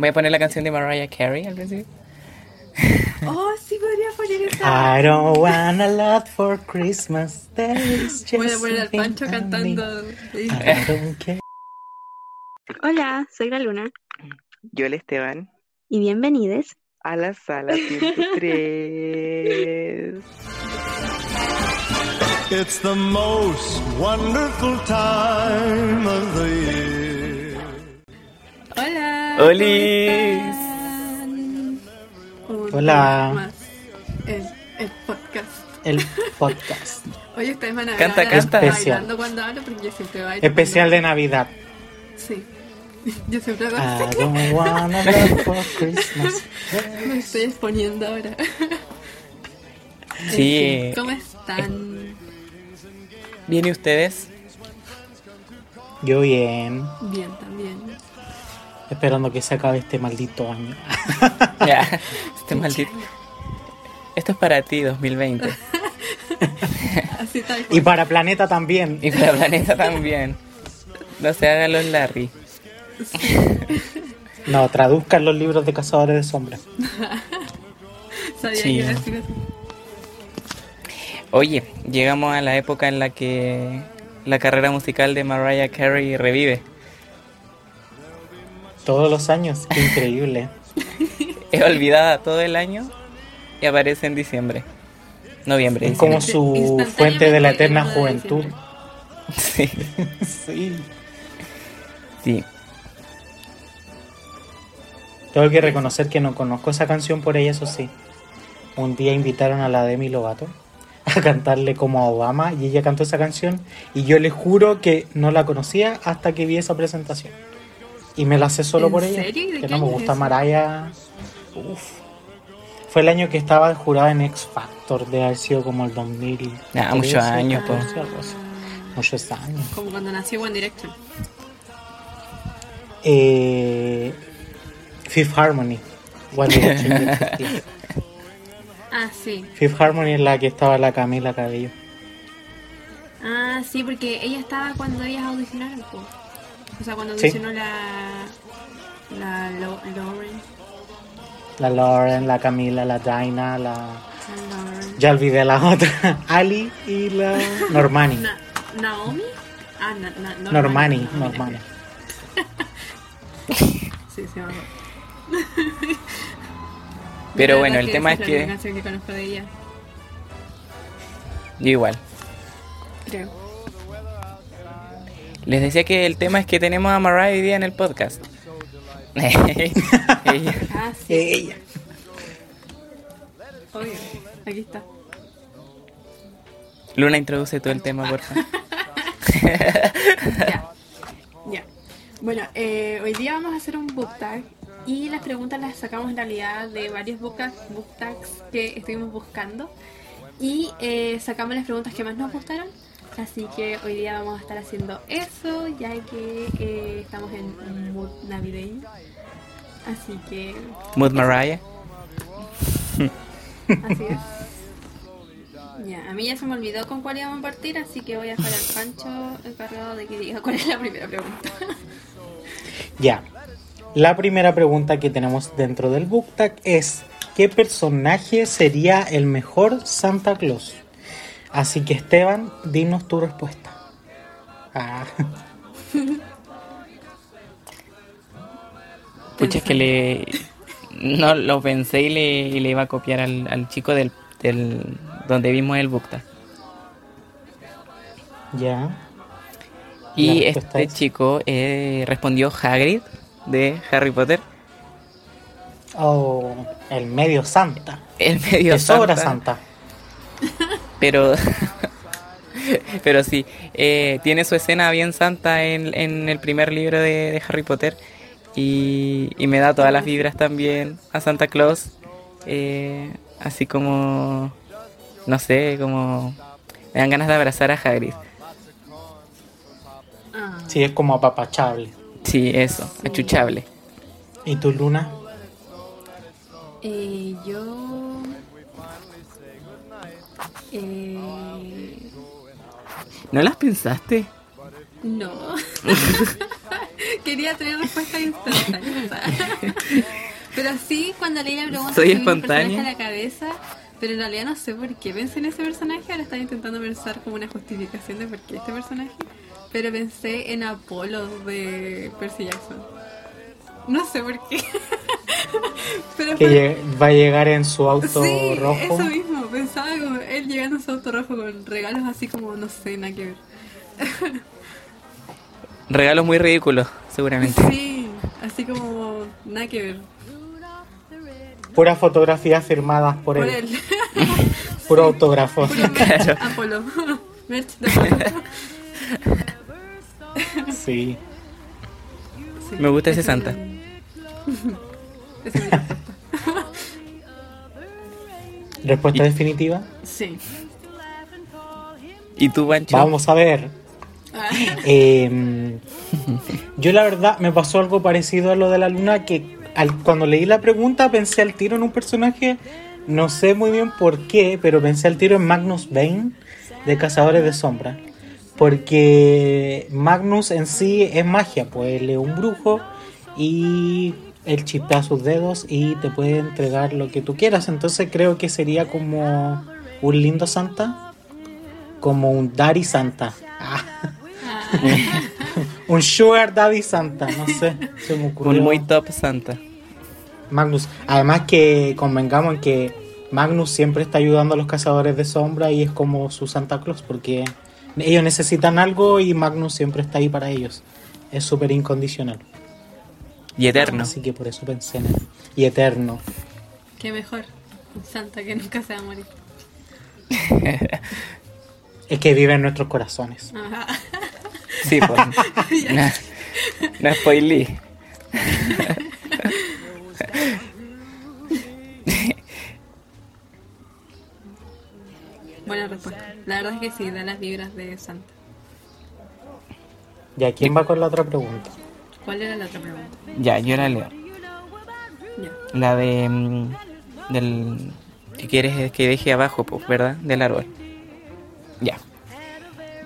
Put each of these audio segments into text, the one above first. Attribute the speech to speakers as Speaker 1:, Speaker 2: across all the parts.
Speaker 1: Voy a poner la canción de Mariah Carey al principio.
Speaker 2: Oh, sí podría poner esa.
Speaker 3: I don't want a lot for Christmas.
Speaker 2: Voy a poner al Pancho cantando.
Speaker 3: I don't care.
Speaker 4: Hola, soy la Luna
Speaker 5: Yo el Esteban
Speaker 4: y bienvenidos.
Speaker 5: a la sala 103.
Speaker 6: It's the most wonderful time of the year.
Speaker 2: Hola.
Speaker 1: ¡Olis!
Speaker 2: ¿cómo están? Un
Speaker 3: Hola.
Speaker 2: en el podcast.
Speaker 3: El podcast.
Speaker 2: Oye, ustedes van a ver
Speaker 1: Canta, canta.
Speaker 2: bailando cuando hablo porque yo siempre bailo.
Speaker 3: Especial de Navidad.
Speaker 2: Sí. Yo siempre hago así. Me estoy exponiendo ahora.
Speaker 1: Sí.
Speaker 2: Fin, ¿Cómo están?
Speaker 1: ¿Bien y ustedes?
Speaker 3: Yo bien.
Speaker 2: Bien, también.
Speaker 3: Esperando que se acabe este maldito año.
Speaker 1: Ya, este maldito. Esto es para ti, 2020.
Speaker 2: Así tal
Speaker 3: Y para Planeta también.
Speaker 1: Y para Planeta también. No se hagan los Larry.
Speaker 3: No, traduzcan los libros de Cazadores de Sombras.
Speaker 2: Sabía
Speaker 1: Sí.
Speaker 2: que iba a decir así.
Speaker 1: Oye, llegamos a la época en la que la carrera musical de Mariah Carey revive.
Speaker 3: Todos los años. Qué increíble.
Speaker 1: Es olvidada todo el año y aparece en diciembre. Noviembre,
Speaker 3: Es como su fuente de la eterna juventud.
Speaker 1: Sí,
Speaker 3: Sí.
Speaker 1: sí.
Speaker 3: Tengo que reconocer que no conozco esa canción por ella, eso sí. Un día invitaron a la Demi Lovato a cantarle como a Obama y ella cantó esa canción y yo le juro que no la conocía hasta que vi esa presentación. Y me la sé solo
Speaker 2: ¿En
Speaker 3: por ella.
Speaker 2: serio? ¿Y de
Speaker 3: Que
Speaker 2: qué
Speaker 3: no me
Speaker 2: es
Speaker 3: gusta? Maraya. Uf. Fue el año que estaba jurada en X Factor, de haber sido como el 2000.
Speaker 1: Ah, muchos años, po.
Speaker 3: Muchos años.
Speaker 2: Como cuando nació One Direction.
Speaker 3: Eh, Fifth Harmony. One Direction.
Speaker 2: Ah, sí.
Speaker 3: Fifth Harmony es la que estaba la Camila Cabello.
Speaker 2: Ah, sí, porque ella estaba cuando ellas audicionaron. po. O sea, cuando
Speaker 3: Sí.
Speaker 2: audicionó la. La Lo- Lauren.
Speaker 3: La Lauren, la Camila, la Dinah, la... Ya olvidé la otra. Ali y la Normani.
Speaker 2: Na- Naomi. Ah, na, na, no,
Speaker 3: Normani,
Speaker 2: no, no, no,
Speaker 3: Normani.
Speaker 2: Sí, sí, me acuerdo.
Speaker 1: Pero bueno, el tema es que...
Speaker 2: canción que conozco de ella,
Speaker 1: Yo igual.
Speaker 2: creo.
Speaker 1: Les decía que el tema es que tenemos a Mariah hoy día en el podcast. Ella-
Speaker 2: Ah, sí.
Speaker 3: Ella.
Speaker 2: Obvio. Aquí está.
Speaker 1: Luna, introduce tú el tema, por favor.
Speaker 2: Ya. Ya. Bueno, eh, hoy día vamos a hacer un book tag y las preguntas las sacamos en realidad de varios book, book tags que estuvimos buscando y eh, sacamos las preguntas que más nos gustaron. Así que hoy día vamos a estar haciendo eso ya que eh, estamos en un mood navideño. Así que
Speaker 1: Mood Mariah.
Speaker 2: así es. Ya, a mí ya se me olvidó con cuál íbamos a partir, así que voy a dejar al Pancho encargado de que diga cuál es la primera pregunta.
Speaker 3: Ya. La primera pregunta que tenemos dentro del book tag es ¿qué personaje sería el mejor Santa Claus? Así que Esteban, dinos tu respuesta. Ah,
Speaker 1: Pucha, es que le. No lo pensé y le, y le iba a copiar al, al chico del, del. donde vimos el Bukta.
Speaker 3: ya.
Speaker 1: Y este
Speaker 3: es-
Speaker 1: chico eh, respondió Hagrid de Harry Potter.
Speaker 3: Oh, el medio Santa.
Speaker 1: El medio
Speaker 3: sobra
Speaker 1: Santa,
Speaker 3: Santa.
Speaker 1: Pero. pero sí, eh, tiene su escena bien santa en, en el primer libro de, de Harry Potter. Y, y me da todas las vibras también a Santa Claus. eh, así como. No sé, como. Me dan ganas de abrazar a Hagrid.
Speaker 2: Ah,
Speaker 3: Sí, es como apapachable.
Speaker 1: Sí, eso, achuchable.
Speaker 3: ¿Y tu Luna?
Speaker 2: eh, yo. Eh,
Speaker 1: ¿No las pensaste?
Speaker 2: no. Quería tener respuesta instantánea. Pero sí, cuando leí la pregunta,
Speaker 1: Soy espontánea.
Speaker 2: la cabeza, pero en realidad no sé por qué pensé en ese personaje. Ahora estaba intentando pensar como una justificación de por qué este personaje. Pero pensé en Apolo de Percy Jackson. No sé por qué. pero
Speaker 3: Que
Speaker 2: fue-
Speaker 3: va a llegar en su auto
Speaker 2: sí,
Speaker 3: rojo.
Speaker 2: eso mismo. Pensaba como él llegando en su auto rojo con regalos así como, no sé, nada que ver.
Speaker 1: Regalos muy ridículos, seguramente.
Speaker 2: Sí, así como nada que ver.
Speaker 3: Puras fotografías firmadas por,
Speaker 2: Por
Speaker 3: él.
Speaker 2: él.
Speaker 3: Puro autógrafo.
Speaker 2: Puro merch Apolo. Merch de Apolo.
Speaker 3: Sí.
Speaker 2: Sí,
Speaker 1: Me gusta ese Santa.
Speaker 2: Esa es mi respuesta.
Speaker 3: Respuesta definitiva.
Speaker 2: Sí.
Speaker 1: ¿Y tú, Pancho?
Speaker 3: Vamos a ver.
Speaker 2: Ah,
Speaker 3: Eh, yo la verdad me pasó algo parecido a lo de la luna que al- cuando leí la pregunta pensé al tiro en un personaje, no sé muy bien por qué, pero pensé al tiro en Magnus Bane de Cazadores de Sombra. Porque Magnus en sí es magia, pues él es un brujo y él chipea sus dedos y te puede entregar lo que tú quieras. Entonces creo que sería como un lindo Santa, como un Daddy Santa. Ah. un Sugar Daddy Santa, no sé. Se me ocurrió.
Speaker 1: Un muy top Santa.
Speaker 3: Magnus. Además que convengamos en que Magnus siempre está ayudando a los cazadores de sombra y es como su Santa Claus porque ellos necesitan algo y Magnus siempre está ahí para ellos. Es súper incondicional.
Speaker 1: Y eterno.
Speaker 3: Así que por eso pensé en él. Y eterno.
Speaker 2: qué mejor. Un santa que nunca se va a morir.
Speaker 3: Es que vive en nuestros corazones.
Speaker 2: Ajá.
Speaker 1: Sí, pues. no, no spoilí.
Speaker 2: Buena respuesta. La verdad es que sí, da las vibras de santa.
Speaker 3: ¿Y a quién va con la otra pregunta?
Speaker 2: ¿Cuál era la otra pregunta?
Speaker 1: Ya, yo la leo.
Speaker 2: Ya.
Speaker 1: La de. mm, del. que quieres que deje abajo, pues, ¿verdad? Del árbol. Ya.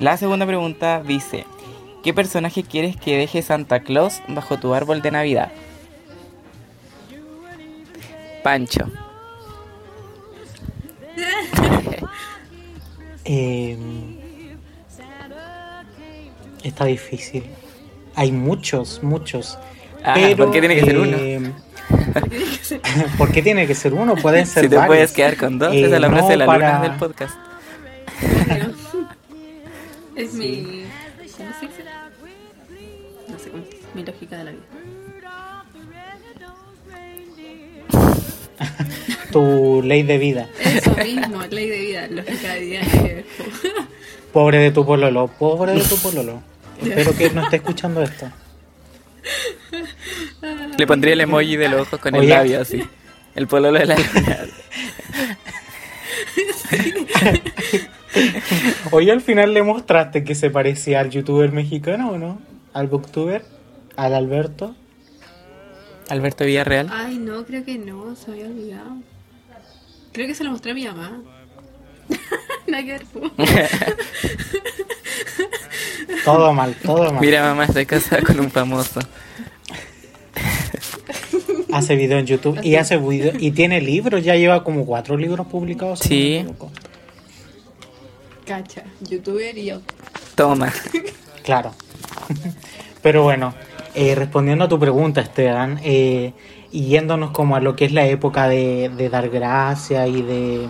Speaker 1: La segunda pregunta dice: ¿Qué personaje quieres que deje Santa Claus bajo tu árbol de Navidad? Pancho.
Speaker 3: Eh, está difícil. Hay muchos, muchos.
Speaker 1: Ah,
Speaker 3: pero,
Speaker 1: ¿por qué tiene que ser uno?
Speaker 3: eh, ¿Por qué tiene que ser uno? Pueden ser
Speaker 1: Si te
Speaker 3: varios.
Speaker 1: puedes quedar con dos,
Speaker 3: Eh,
Speaker 1: es la
Speaker 3: no,
Speaker 1: frase de la
Speaker 3: para-
Speaker 1: luna del podcast.
Speaker 2: Es mi. ¿Cómo se dice? No sé cómo. Mi lógica de la vida.
Speaker 3: Tu ley de vida.
Speaker 2: Eso mismo, ley de vida, lógica de vida.
Speaker 3: Pobre de tu pololo, pobre de tu pololo. Espero que no esté escuchando esto.
Speaker 1: Le pondría el emoji de los ojos con el
Speaker 3: Oye.
Speaker 1: labio así. El pololo de la luna.
Speaker 3: Hoy al final le mostraste que se parecía al youtuber mexicano o no? Al booktuber, al Alberto.
Speaker 1: Alberto Villarreal.
Speaker 2: Ay, no, creo que no, se había olvidado. Creo que se lo mostré a mi mamá. Nada que.
Speaker 3: Todo mal, todo mal.
Speaker 1: Mira, mamá, estoy casada con un famoso.
Speaker 3: Hace video en YouTube y hace video y tiene libros, ya lleva como cuatro libros publicados. si
Speaker 1: Sí.
Speaker 3: no.
Speaker 2: Cacha, youtuber y yo.
Speaker 1: Toma.
Speaker 3: Claro. Pero bueno, eh, respondiendo a tu pregunta, Esteban, eh, y yéndonos como a lo que es la época de, de dar gracia y de,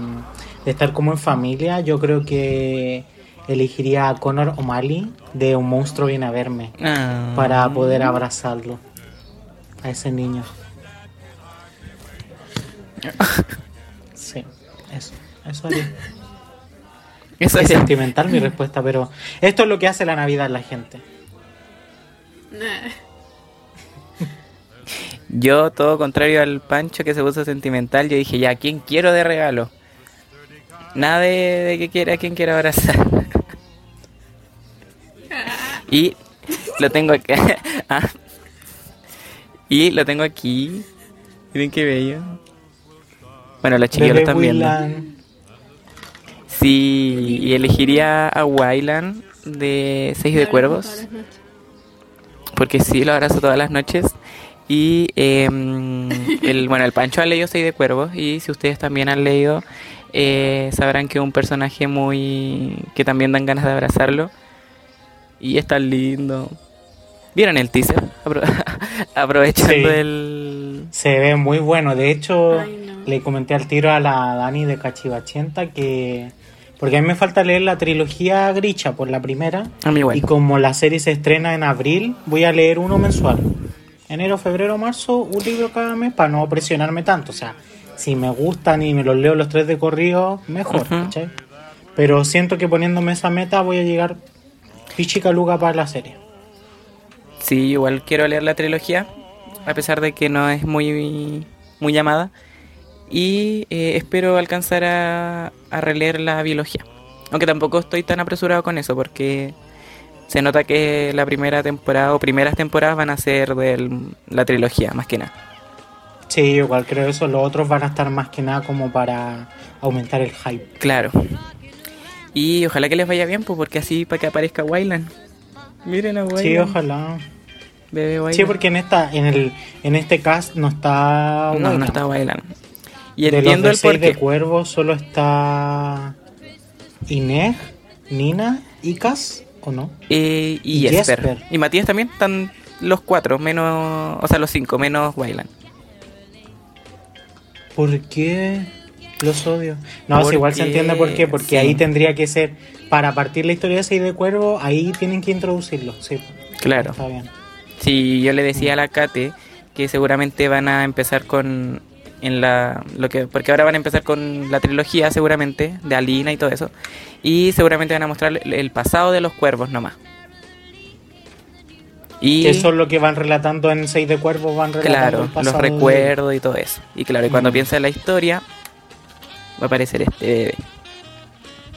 Speaker 3: de estar como en familia, yo creo que elegiría a Connor O'Malley de Un monstruo viene a verme
Speaker 1: Ah.
Speaker 3: para poder abrazarlo a ese niño. Sí, eso, eso haría.
Speaker 1: Eso
Speaker 3: Es
Speaker 1: es.
Speaker 3: sentimental mi respuesta, pero esto es lo que hace la Navidad la gente.
Speaker 2: Nah.
Speaker 1: Yo, todo contrario al Pancho que se puso sentimental, yo dije, ya, ¿quién quiero de regalo? Nada de, de que quiera, quién quiero abrazar. Y lo tengo aquí. Ah. Y lo tengo aquí. Miren qué bello. Bueno, los chiquillos lo están viendo. Sí, y elegiría a Wyland de Seis de Cuervos. Porque sí, lo abrazo todas las noches. Y em, el, bueno, el Pancho ha leído Seis de Cuervos y si ustedes también han leído, eh, sabrán que es un personaje muy... que también dan ganas de abrazarlo. Y es tan lindo. ¿Vieron el teaser? Apro- Aprovechando
Speaker 3: Sí.
Speaker 1: el...
Speaker 3: Se ve muy bueno. De hecho,
Speaker 2: Ay, no.
Speaker 3: le comenté al tiro a la Dani de Cachivachienta que. Porque a mí me falta leer la trilogía Gricha por la primera.
Speaker 1: A mí igual.
Speaker 3: Y como la serie se estrena en abril, voy a leer uno mensual. Enero, febrero, marzo, un libro cada mes para no presionarme tanto. O sea, si me gustan y me los leo los tres de corrido, mejor. ¿cachai? Pero siento que poniéndome esa meta voy a llegar pichicaluga para la serie.
Speaker 1: Sí, igual quiero leer la trilogía, a pesar de que no es muy, muy llamada. Y eh, espero alcanzar a, a releer la biología. Aunque tampoco estoy tan apresurado con eso, porque se nota que la primera temporada o primeras temporadas van a ser de la trilogía, más que nada.
Speaker 3: Sí, igual creo eso. Los otros van a estar más que nada como para aumentar el hype.
Speaker 1: Claro. Y ojalá que les vaya bien, pues porque así para que aparezca Wayland. Miren a Wayland.
Speaker 3: Sí, ojalá.
Speaker 1: Bebé Wayland.
Speaker 3: Sí, porque en esta, en el, en este cast no está.
Speaker 1: No, no
Speaker 3: Wayland.
Speaker 1: está Wayland. Y
Speaker 3: de
Speaker 1: entiendo
Speaker 3: los
Speaker 1: el
Speaker 3: de Seis de
Speaker 1: porqué.
Speaker 3: Cuervo solo está Inés, Nina, Icas, ¿o no?
Speaker 1: Eh, y
Speaker 3: Y
Speaker 1: Jesper.
Speaker 3: Jesper.
Speaker 1: Y Matías también están los cuatro, menos. O sea, los cinco, menos Wayland.
Speaker 3: ¿Por qué los odio? No, sí, igual se entiende por qué, porque
Speaker 1: sí.
Speaker 3: ahí tendría que ser, para partir la historia de Seis de Cuervo, ahí tienen que introducirlo, sí,
Speaker 1: Claro.
Speaker 3: está bien.
Speaker 1: Sí, yo le decía a la Kate que seguramente van a empezar con. En la, lo que, porque ahora van a empezar con la trilogía, seguramente, de Alina y todo eso. Y seguramente van a mostrar el, el pasado de los cuervos nomás. Y.
Speaker 3: Que eso es lo que van relatando en Seis de Cuervo, van relatando
Speaker 1: Claro,
Speaker 3: el
Speaker 1: los
Speaker 3: de-
Speaker 1: recuerdos y todo eso. Y claro, y cuando
Speaker 3: Mm.
Speaker 1: piensa en la historia, va a aparecer este bebé.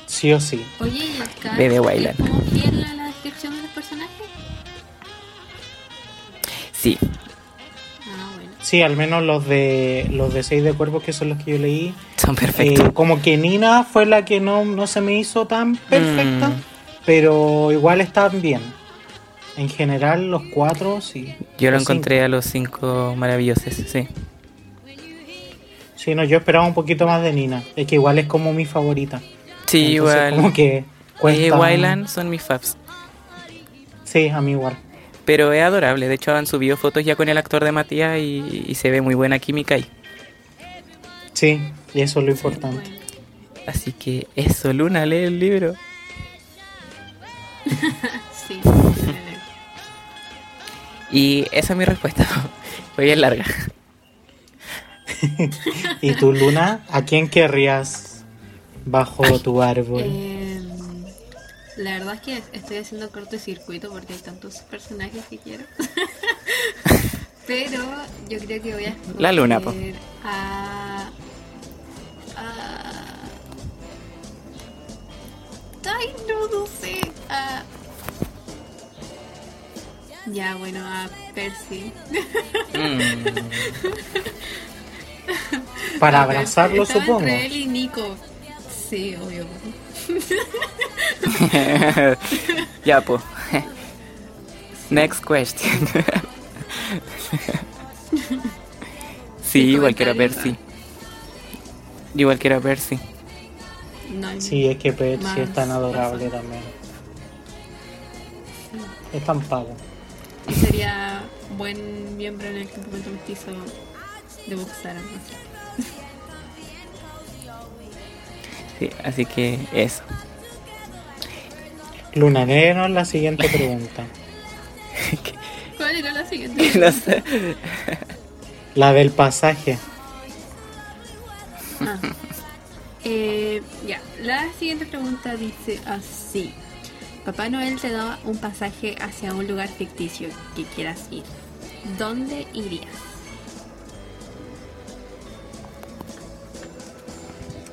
Speaker 3: Sí o sí.
Speaker 2: Oye, ¿y el cast
Speaker 1: Bebe Wayland.
Speaker 2: a la descripción de los personajes?
Speaker 1: Sí,
Speaker 2: Ah, bueno.
Speaker 3: Sí, al menos los de los de Seis de Cuervos, que son los que yo leí,
Speaker 1: son perfectos.
Speaker 3: Eh, como que Nina fue la que no, no se me hizo tan perfecta,
Speaker 1: Mm.
Speaker 3: pero igual están bien. En general, los cuatro, sí.
Speaker 1: Yo lo encontré a los cinco maravillosos, sí.
Speaker 3: Sí, no, yo esperaba un poquito más de Nina. Es que igual es como mi favorita.
Speaker 1: Sí,
Speaker 3: Entonces,
Speaker 1: igual.
Speaker 3: Como que
Speaker 1: Eh. Wayland son mis faves.
Speaker 3: Sí, a mí igual.
Speaker 1: Pero es adorable. De hecho, han subido fotos ya con el actor de Matías y, y se ve muy buena química ahí.
Speaker 3: Sí, y eso es lo importante.
Speaker 1: Así que eso, Luna, lee el libro.
Speaker 2: Sí.
Speaker 1: Y esa es mi respuesta. Fue bien larga.
Speaker 3: ¿Y tú, Luna, a quién querrías bajo tu árbol?
Speaker 2: Eh, la verdad es que estoy haciendo cortocircuito porque hay tantos personajes que quiero. Pero yo creo que voy a escoger
Speaker 1: La luna, po.
Speaker 2: a... a... Ay, no, no sé. A... Ya, bueno, a Percy.
Speaker 1: Mm.
Speaker 3: Para abrazarlo,
Speaker 2: Estaba
Speaker 3: supongo.
Speaker 2: Entre él y Nico. Sí, obvio.
Speaker 1: ya, pues. Next question. sí, igual quiero a
Speaker 2: comentarios,
Speaker 1: Percy. Igual quiero a Percy.
Speaker 2: No,
Speaker 3: Sí, es que Percy es tan adorable
Speaker 2: razón.
Speaker 3: también. Es tan pago.
Speaker 2: Y sería buen miembro en el campamento mestizo de Boxar.
Speaker 1: Sí, así que eso.
Speaker 3: Luna, léenos la siguiente pregunta.
Speaker 2: ¿Cuál era la siguiente?
Speaker 1: no sé.
Speaker 3: La del pasaje.
Speaker 2: Ah. Eh, ya, la siguiente pregunta dice así. Papá Noel te da un pasaje hacia un lugar ficticio que quieras ir. ¿Dónde irías?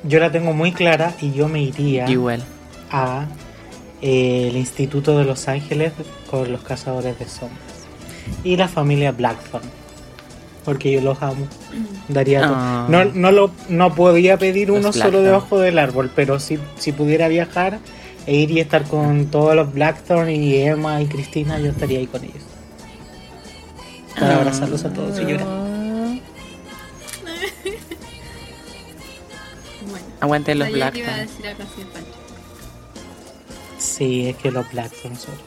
Speaker 3: Yo la tengo muy clara y yo me iría
Speaker 1: Igual.
Speaker 3: a eh, el Instituto de Los Ángeles con los cazadores de sombras. Y la familia Blackthorn. Porque yo los amo. Daría
Speaker 1: Ah.
Speaker 3: no, no, lo, no podía pedir
Speaker 1: Los
Speaker 3: uno solo debajo del árbol, pero si, si pudiera viajar e ir y estar con todos los Blackthorn y Emma y Cristina, yo estaría ahí con ellos. Para abrazarlos a todos y llorar.
Speaker 1: Aguanten los
Speaker 2: que iba a decir algo así Pancho.
Speaker 3: Sí, es que los Black son solo.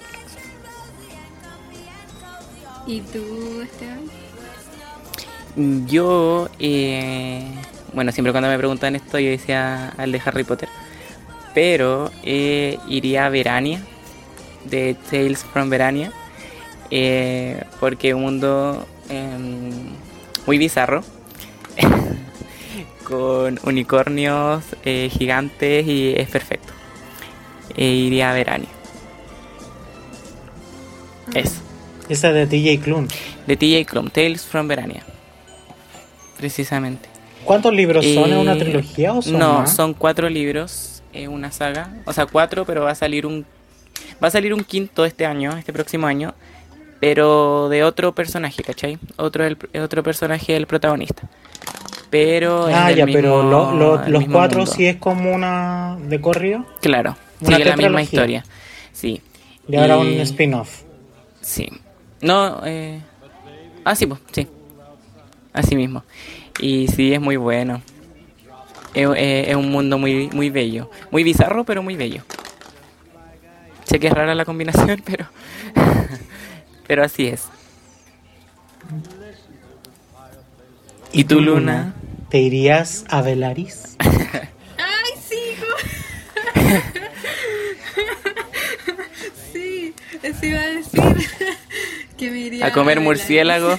Speaker 2: ¿Y tú, Esteban?
Speaker 1: Yo, eh, bueno, siempre cuando me preguntan esto yo decía al de Harry Potter. Pero eh, iría a Verania, de Tales from Verania. eh, porque un mundo em, muy bizarro. con unicornios eh, gigantes y es perfecto. E iría a Verania. Eso.
Speaker 3: Esa de TJ Klum.
Speaker 1: De TJ Klum, Tales from Verania. Precisamente.
Speaker 3: ¿Cuántos libros son? ¿Es una
Speaker 1: Eh,
Speaker 3: trilogía o son
Speaker 1: No,
Speaker 3: más?
Speaker 1: son cuatro libros, es una saga. O sea, cuatro, pero va a salir un va a salir un quinto este año, este próximo año, pero de otro personaje, ¿cachai? Otro el, otro personaje el protagonista. Pero
Speaker 3: Ah, ya,
Speaker 1: mismo-
Speaker 3: pero lo- los cuatro
Speaker 1: mundo.
Speaker 3: sí es como una de corrido.
Speaker 1: Claro,
Speaker 3: Una
Speaker 1: sigue la misma historia. Sí.
Speaker 3: Y ahora
Speaker 1: Y-
Speaker 3: un spin-off.
Speaker 1: Sí. No, eh... Ah, sí, pues, sí. Así mismo. Y sí, es muy bueno. Es, es un mundo muy, muy bello. Muy bizarro, pero muy bello. Sé que es rara la combinación, pero... pero así es. ¿Y tú, Luna?
Speaker 3: ¿Te irías a Velaris?
Speaker 2: ¡Ay, sí! sí, eso iba a decir. que me iría
Speaker 1: ¿A comer
Speaker 2: Belarus.
Speaker 1: murciélago?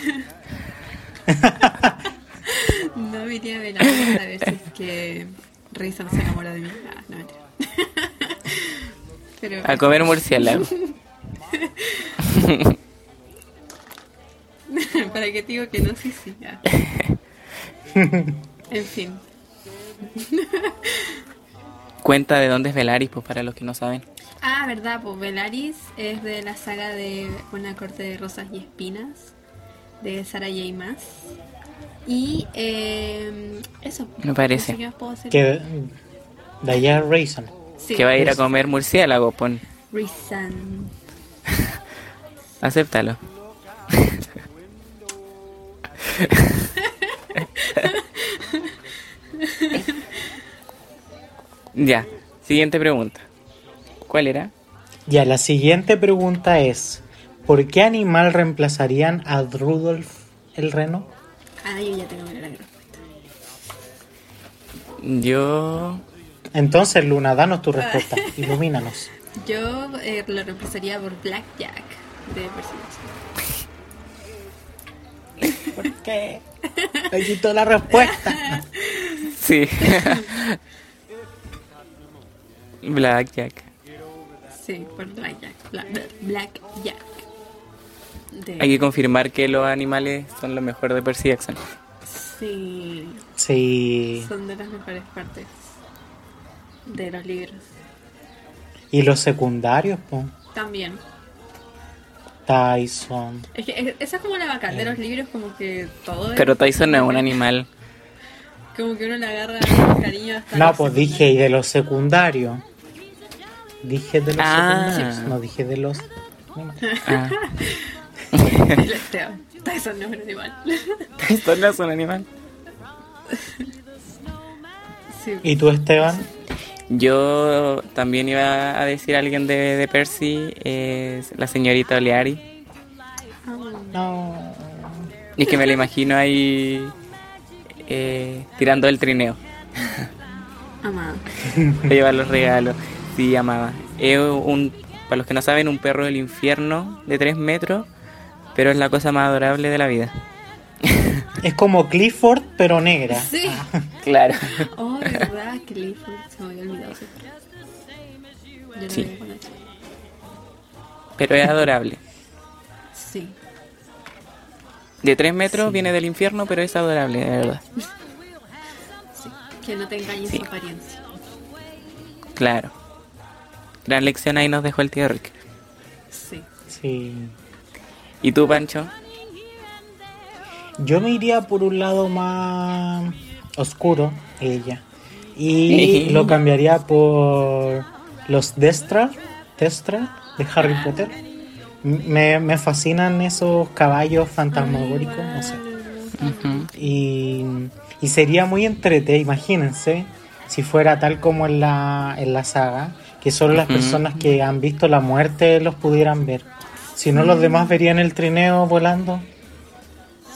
Speaker 2: No me iría a Belarus a ver si es que Risa no se enamora de mí. Ah, no, mentira. Pero,
Speaker 1: A comer murciélago.
Speaker 2: ¿Para qué te digo que no? Sí, sí. ya. En fin.
Speaker 1: Cuenta de dónde es Velaris, pues para los que no saben.
Speaker 2: Ah, verdad, pues Velaris es de la saga de Una corte de rosas y espinas de Sarah J. Maas. Y eh, eso.
Speaker 1: Me parece.
Speaker 2: No sé puedo.
Speaker 3: Que Diane Raisin.
Speaker 2: Sí,
Speaker 1: Que va a ir a comer murciélago, pon.
Speaker 2: Reason.
Speaker 1: Acéptalo. ya, siguiente pregunta. ¿Cuál era?
Speaker 3: Ya, la siguiente pregunta es: ¿Por qué animal reemplazarían a Rudolf el reno?
Speaker 2: Ah, yo ya tengo la respuesta.
Speaker 1: Yo...
Speaker 3: Entonces, Luna, danos tu respuesta. Ilumínanos.
Speaker 2: Yo eh, lo reemplazaría por Blackjack de Percy Jackson.
Speaker 3: ¿Por qué? Me quitó la respuesta.
Speaker 1: Sí. Blackjack.
Speaker 2: Sí, por Blackjack. Bla- Blackjack. De-
Speaker 1: Hay que confirmar que los animales son lo mejor de Percy Jackson.
Speaker 2: Sí,
Speaker 3: Sí.
Speaker 2: son de las mejores partes de los libros.
Speaker 3: Y los secundarios, pues.
Speaker 2: También.
Speaker 3: Tyson.
Speaker 2: Es que es- esa es como la bacán de los libros, como que todo es-
Speaker 1: Pero Tyson no es un animal.
Speaker 2: Como que uno le agarra cariño hasta
Speaker 3: No, pues dije, y de los secundarios. Dije de los
Speaker 1: Ah.
Speaker 3: secundarios, no dije de los.
Speaker 1: Ah.
Speaker 2: Tyson no es un animal.
Speaker 1: Tyson no es un animal.
Speaker 2: Sí.
Speaker 3: ¿Y tú, Esteban?
Speaker 1: Yo también iba a decir a alguien de, de Percy, es la señorita Oleari.
Speaker 3: No.
Speaker 1: Y es que me la imagino ahí eh, tirando el trineo.
Speaker 2: Amado.
Speaker 1: de llevar los regalos. Sí, amaba. Es un, para los que no saben, un perro del infierno de 3 metros, pero es la cosa más adorable de la vida.
Speaker 3: Es como Clifford, pero negra.
Speaker 2: Sí.
Speaker 1: Claro.
Speaker 2: Oh, verdad, Clifford. Se me había olvidado. ese perro. Yo lo
Speaker 1: Sí. Pero es adorable.
Speaker 2: Sí.
Speaker 1: De 3 metros viene del infierno, pero es adorable, de verdad.
Speaker 2: Sí. Que no te engañes
Speaker 1: Sí.
Speaker 2: su apariencia.
Speaker 1: Claro. Gran lección ahí nos dejó el tío Rick.
Speaker 2: Sí.
Speaker 3: Sí.
Speaker 1: ¿Y tú, Pancho?
Speaker 3: Yo me iría por un lado más oscuro, ella. Y lo cambiaría por los Destra, Destra de Harry Potter. Me, me fascinan esos caballos fantasmagóricos, no sé.
Speaker 1: Ujú.
Speaker 3: Y, y sería muy entrete, imagínense, si fuera tal como en la, en la saga, que solo las
Speaker 1: Ujú.
Speaker 3: personas que han visto la muerte los pudieran ver. Si no, los demás verían el trineo volando.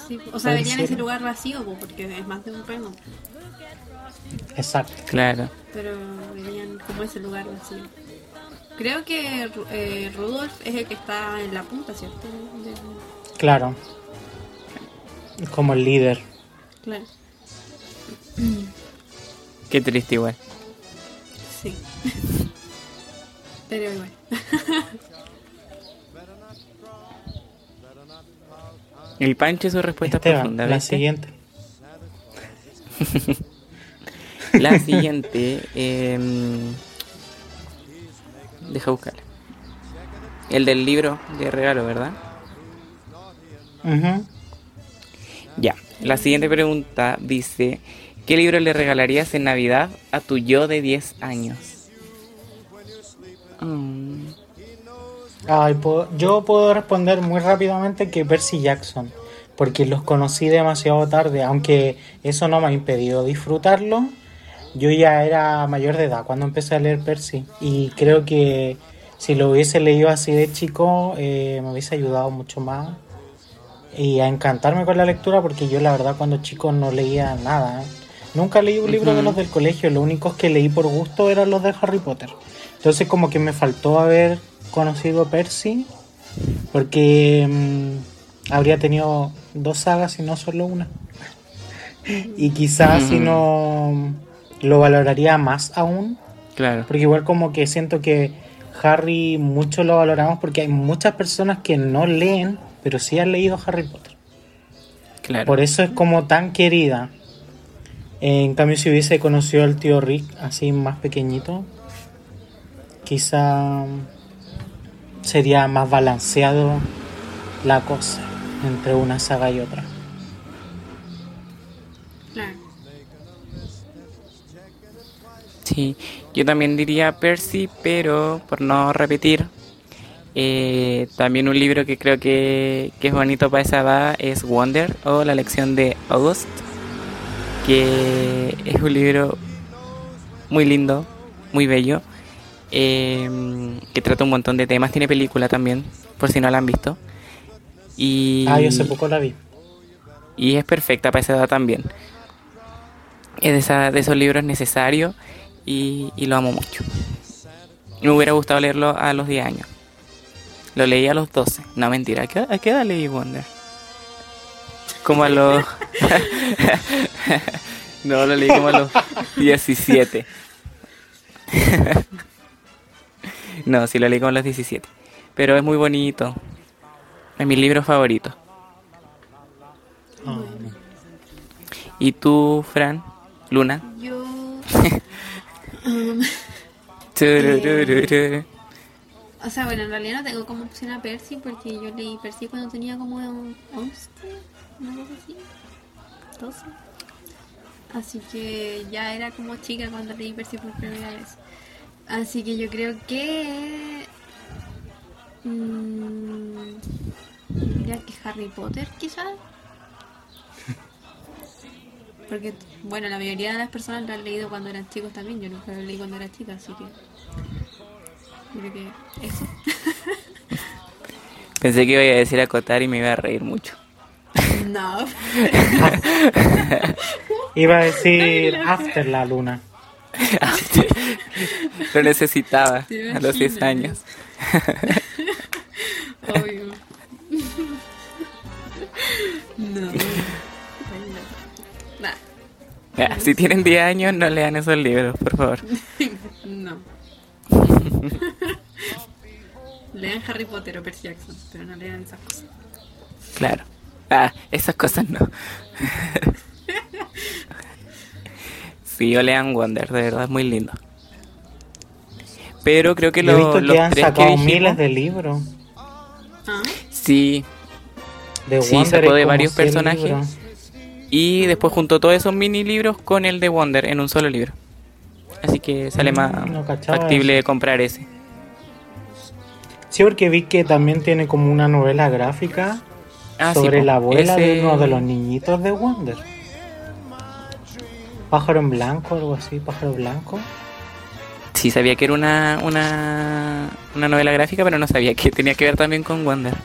Speaker 2: Sí, o sea,
Speaker 3: ¿En
Speaker 2: verían ese lugar vacío, po, porque es más de un reno.
Speaker 3: Exacto.
Speaker 1: Claro.
Speaker 2: Pero verían como ese lugar vacío. Creo que eh, Rudolf es el que está en la punta, ¿cierto? De-
Speaker 3: Claro. Como el líder.
Speaker 2: Claro,
Speaker 1: Qué triste igual.
Speaker 2: sí. Pero igual.
Speaker 1: El Pancho su respuesta
Speaker 3: Esteban,
Speaker 1: profunda.
Speaker 3: la siguiente.
Speaker 1: La siguiente. em, deja buscarla. El del libro de regalo, ¿verdad? Ya. La siguiente pregunta dice: ¿Qué libro le regalarías en Navidad a tu yo de 10 años? Mm,
Speaker 3: Ay, puedo- yo puedo responder muy rápidamente que Percy Jackson, porque los conocí demasiado tarde, aunque eso no me ha impedido disfrutarlo. Yo ya era mayor de edad cuando empecé a leer Percy y creo que si lo hubiese leído así de chico eh, me hubiese ayudado mucho más y a encantarme con la lectura porque yo la verdad cuando chico no leía nada. Nunca leí un libro de los del colegio, los únicos que leí por gusto eran los de Harry Potter. Entonces como que me faltó haber conocido Percy porque mm, habría tenido dos sagas y no solo una. Y quizás si no lo valoraría más aún,
Speaker 1: claro.
Speaker 3: porque igual como que siento que Harry mucho lo valoramos porque hay muchas personas que no leen, pero sí han leído Harry Potter.
Speaker 1: Claro.
Speaker 3: Por eso es como tan querida. En cambio, si hubiese conocido al tío Rick así más pequeñito, quizá sería más balanceado la cosa entre una saga y otra.
Speaker 2: Claro.
Speaker 1: Sí, yo también diría Percy, pero por no repetir, eh, también un libro que creo que, que es bonito para esa edad es Wonder o La lección de August, que es un libro muy lindo, muy bello, eh, que trata un montón de temas, tiene película también, por si no la han visto. Y,
Speaker 3: Ah, yo hace poco la vi.
Speaker 1: y es perfecta para esa edad también. Es de, esa- de esos libros necesarios y, y lo amo mucho. Me hubiera gustado leerlo a los 10 años. Lo leí a los 12. No, mentira. ¿A qué, a qué edad leí Wonder? Como a los... no, lo leí como a los 17. no, sí lo leí como a los 17. Pero es muy bonito. Es mi libro favorito.
Speaker 3: Ah,
Speaker 1: ¿Y tú, Fran? Luna.
Speaker 2: Yo. o sea, bueno, en realidad no tengo como opción a Percy porque yo leí Percy cuando tenía como 11, una cosa así, 12. Así que ya era como chica cuando leí Percy por primera vez. Así que yo creo que. mm, diría que Harry Potter, quizás. Porque, bueno, la mayoría de las personas lo han leído cuando eran chicos también. Yo nunca lo leí cuando era chica, así que. Creo que eso.
Speaker 1: Pensé que iba a decir acotar y me iba a reír mucho.
Speaker 2: No.
Speaker 3: Iba a decir After la luna.
Speaker 1: Lo necesitaba
Speaker 2: ¿Te
Speaker 1: a los 10
Speaker 2: imaginas?
Speaker 1: años.
Speaker 2: Obvio. No.
Speaker 1: Si tienen 10 años, no lean esos libros, por favor.
Speaker 2: No. Lean Harry Potter o Percy Jackson, pero no lean esas cosas.
Speaker 1: Claro. Ah, esas cosas no. sí, o lean Wonder, de verdad es muy lindo. Pero creo que
Speaker 3: Yo he visto
Speaker 1: los
Speaker 3: que han
Speaker 1: tres que
Speaker 3: sacado
Speaker 1: dijimos,
Speaker 3: miles de libros.
Speaker 2: Ah,
Speaker 1: sí,
Speaker 3: De
Speaker 1: Sí,
Speaker 3: Wonder
Speaker 1: sacó de varios
Speaker 3: 100
Speaker 1: personajes.
Speaker 3: libros.
Speaker 1: Y después juntó todos esos mini libros con el de Wonder en un solo libro. Así que sale
Speaker 3: Mm,
Speaker 1: más
Speaker 3: no
Speaker 1: factible comprar ese.
Speaker 3: Sí, porque vi que también tiene como una novela gráfica
Speaker 1: Ah,
Speaker 3: sobre la abuela de uno de los niñitos de Wonder. Pájaro en blanco, algo así, pájaro blanco.
Speaker 1: Sí, sabía que era una, una, una novela gráfica, pero no sabía que tenía que ver también con Wonder.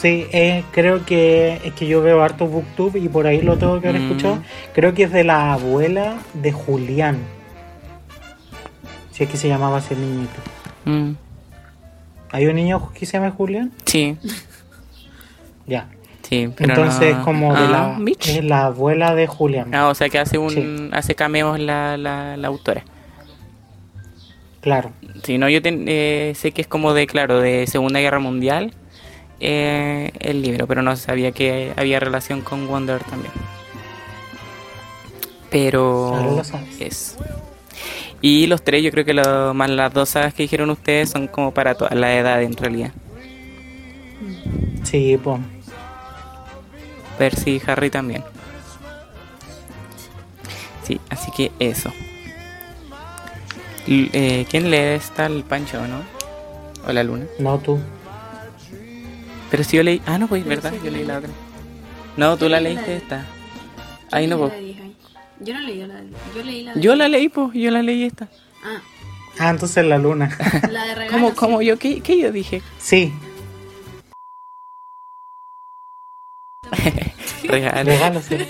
Speaker 3: Sí, eh, creo que es que yo veo harto booktube y por ahí lo tengo que haber
Speaker 1: Mm.
Speaker 3: escuchado. Creo que es de la abuela de Julián. Si es que se llamaba el niñito.
Speaker 1: Mm,
Speaker 3: ¿Hay un niño que se llama Julián?
Speaker 1: sí,
Speaker 3: Ya.
Speaker 1: sí. Pero
Speaker 3: Entonces
Speaker 1: no-
Speaker 3: como de
Speaker 1: Ah,
Speaker 3: la,
Speaker 1: Mitch.
Speaker 3: es la abuela de Julián.
Speaker 1: Ah, o sea que hace un
Speaker 3: Sí.
Speaker 1: hace cameos la, la, la autora.
Speaker 3: Claro.
Speaker 1: Sí, no, yo ten- eh, sé que es como de, claro, de Segunda Guerra Mundial eh, el libro, pero no sabía que había relación con Wonder también.
Speaker 3: Ahora
Speaker 1: Pero
Speaker 3: lo sabes.
Speaker 1: es. Y los tres, yo creo que lo, más las dos sagas que dijeron ustedes son como para toda la edad en realidad.
Speaker 3: Sí, pues.
Speaker 1: Percy y Harry también. Sí, así que eso. L- eh, ¿Quién lee esta? El Pancho, ¿no? O la Luna.
Speaker 3: No tú.
Speaker 1: Pero si yo leí. Ah, no, pues, ¿verdad? Yo leí la otra. No, tú la
Speaker 2: leí la
Speaker 1: leíste esta. Ahí no,
Speaker 2: Yo
Speaker 1: pues.
Speaker 2: Yo no leí la de... Yo leí la de...
Speaker 1: Yo la leí, pues. Yo la leí esta.
Speaker 2: Ah,
Speaker 3: Ah, entonces la luna.
Speaker 2: la de regalo.
Speaker 1: ¿Cómo, cómo yo? ¿Qué, qué yo dije?
Speaker 3: sí,
Speaker 1: Regalo.
Speaker 3: regalo, sí.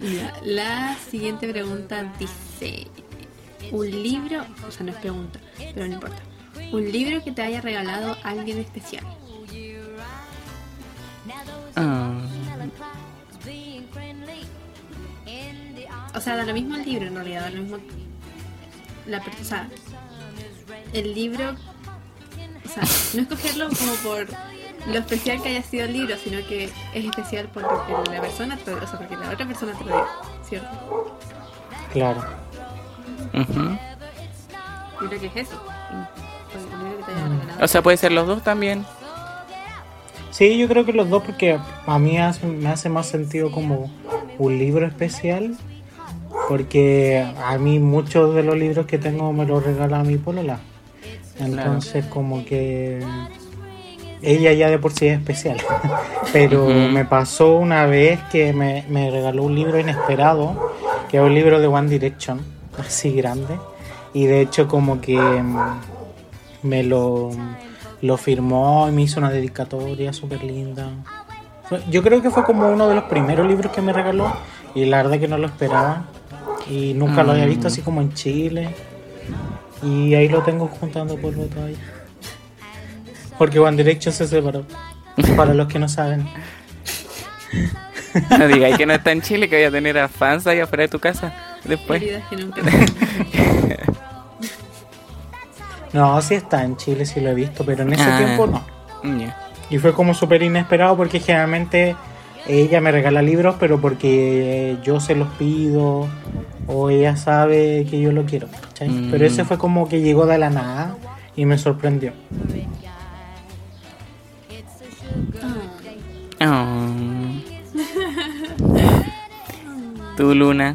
Speaker 2: Ya, La siguiente pregunta dice: Un libro, o sea, no es pregunta, pero no importa. Un libro que te haya regalado alguien especial.
Speaker 1: Ah,
Speaker 2: O sea, da lo mismo el libro en realidad, da lo mismo. La, o sea, el libro. O sea, no escogerlo como por lo especial que haya sido el libro, sino que es especial porque la persona te, o sea, porque la otra persona te lo dio, ¿cierto?
Speaker 3: Claro.
Speaker 1: ujú.
Speaker 2: Yo creo que es eso.
Speaker 1: O sea, puede ser los dos también.
Speaker 3: Sí, yo creo que los dos porque a mí hace- me hace más sentido como un libro especial porque a mí muchos de los libros que tengo me los regala mi polola. Entonces como que ella ya de por sí es especial. Pero me pasó una vez que me, me regaló un libro inesperado, que es un libro de One Direction, así grande. Y de hecho como que mm, me lo, lo firmó y me hizo una dedicatoria súper linda. Yo creo que fue como uno de los primeros libros que me regaló y la verdad que no lo esperaba. Y nunca lo había visto
Speaker 1: Mm.
Speaker 3: así como en Chile. Y ahí lo tengo juntando polvo todavía. Porque One Direction se separó. Para los que no saben.
Speaker 1: No digáis que no está en Chile, que voy a tener a fans ahí afuera de tu casa después.
Speaker 2: Heridas que nunca
Speaker 3: No, sí está en Chile, sí lo he visto, pero en ese
Speaker 1: Ah.
Speaker 3: tiempo no. Y fue como súper inesperado porque generalmente ella me regala libros, pero porque yo se los pido o ella sabe que yo lo quiero.
Speaker 1: Mm.
Speaker 3: Pero ese fue como que llegó de la nada y me sorprendió.
Speaker 1: Oh. Tu luna.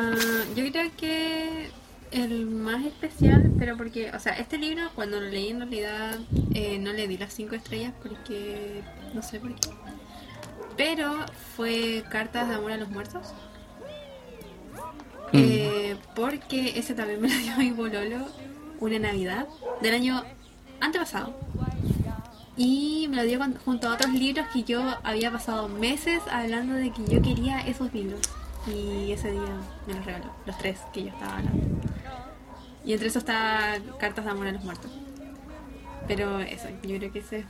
Speaker 2: Ah, yo creo que el más especial, pero porque, o sea, este libro cuando lo leí en realidad eh, no le di las cinco estrellas porque no sé por qué. Pero fue Cartas de Amor a los Muertos.
Speaker 1: Mm.
Speaker 2: Eh, porque ese también me lo dio mi bololo una Navidad del año antepasado. Y me lo dio con- junto a otros libros que yo había pasado meses hablando de que yo quería esos libros. Y ese día me los regaló, los tres que yo estaba hablando. Y entre eso está Cartas de Amor a los Muertos. Pero eso, yo creo que ese es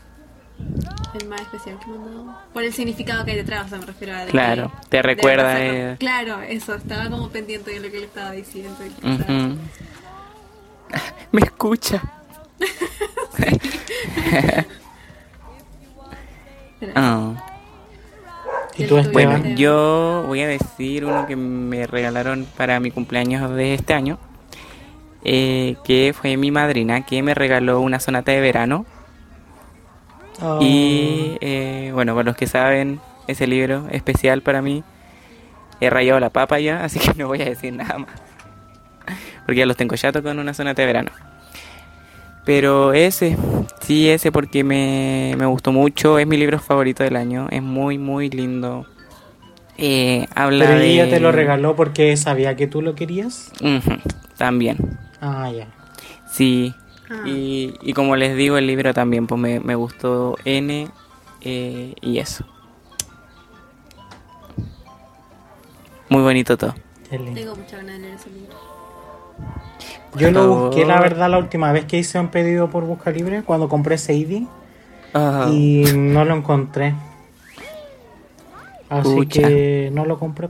Speaker 2: el más especial que me han dado. Por el significado que hay detrás, o sea, me refiero a...
Speaker 1: Claro,
Speaker 2: que-
Speaker 1: te recuerda,
Speaker 2: saco-
Speaker 1: eh.
Speaker 2: Claro, eso, estaba como pendiente de lo que le estaba diciendo. y.
Speaker 1: Me escucha.
Speaker 2: Pero-
Speaker 1: Oh.
Speaker 3: ¿Y
Speaker 2: El
Speaker 3: tú,
Speaker 2: tuyo,
Speaker 3: Esteban?
Speaker 1: Bueno, yo voy a decir uno que me regalaron para mi cumpleaños de este año, eh, que fue mi madrina, que me regaló una sonata de verano.
Speaker 3: Oh,
Speaker 1: Y eh, bueno, para los que saben, ese libro especial para mí, he rayado la papa ya, así que no voy a decir nada más. Porque ya los tengo chato con una sonata de verano. Pero ese, sí, ese porque me, me gustó mucho, es mi libro favorito del año, es muy, muy lindo. Eh, habla
Speaker 3: Pero
Speaker 1: de...
Speaker 3: ella te lo regaló porque sabía que tú lo querías.
Speaker 1: También,
Speaker 3: Ah, ya.
Speaker 1: sí.
Speaker 2: Ah.
Speaker 1: Y, y como les digo, el libro también pues me, me gustó N eh, y eso. Muy bonito todo.
Speaker 2: Tengo mucha ganas de leer ese libro.
Speaker 3: Yo lo busqué, la verdad, la última vez que hice un pedido por Busca Libre, cuando compré Sadie,
Speaker 1: Ah,
Speaker 3: y no lo encontré. Así
Speaker 1: Pucha.
Speaker 3: que no lo compré.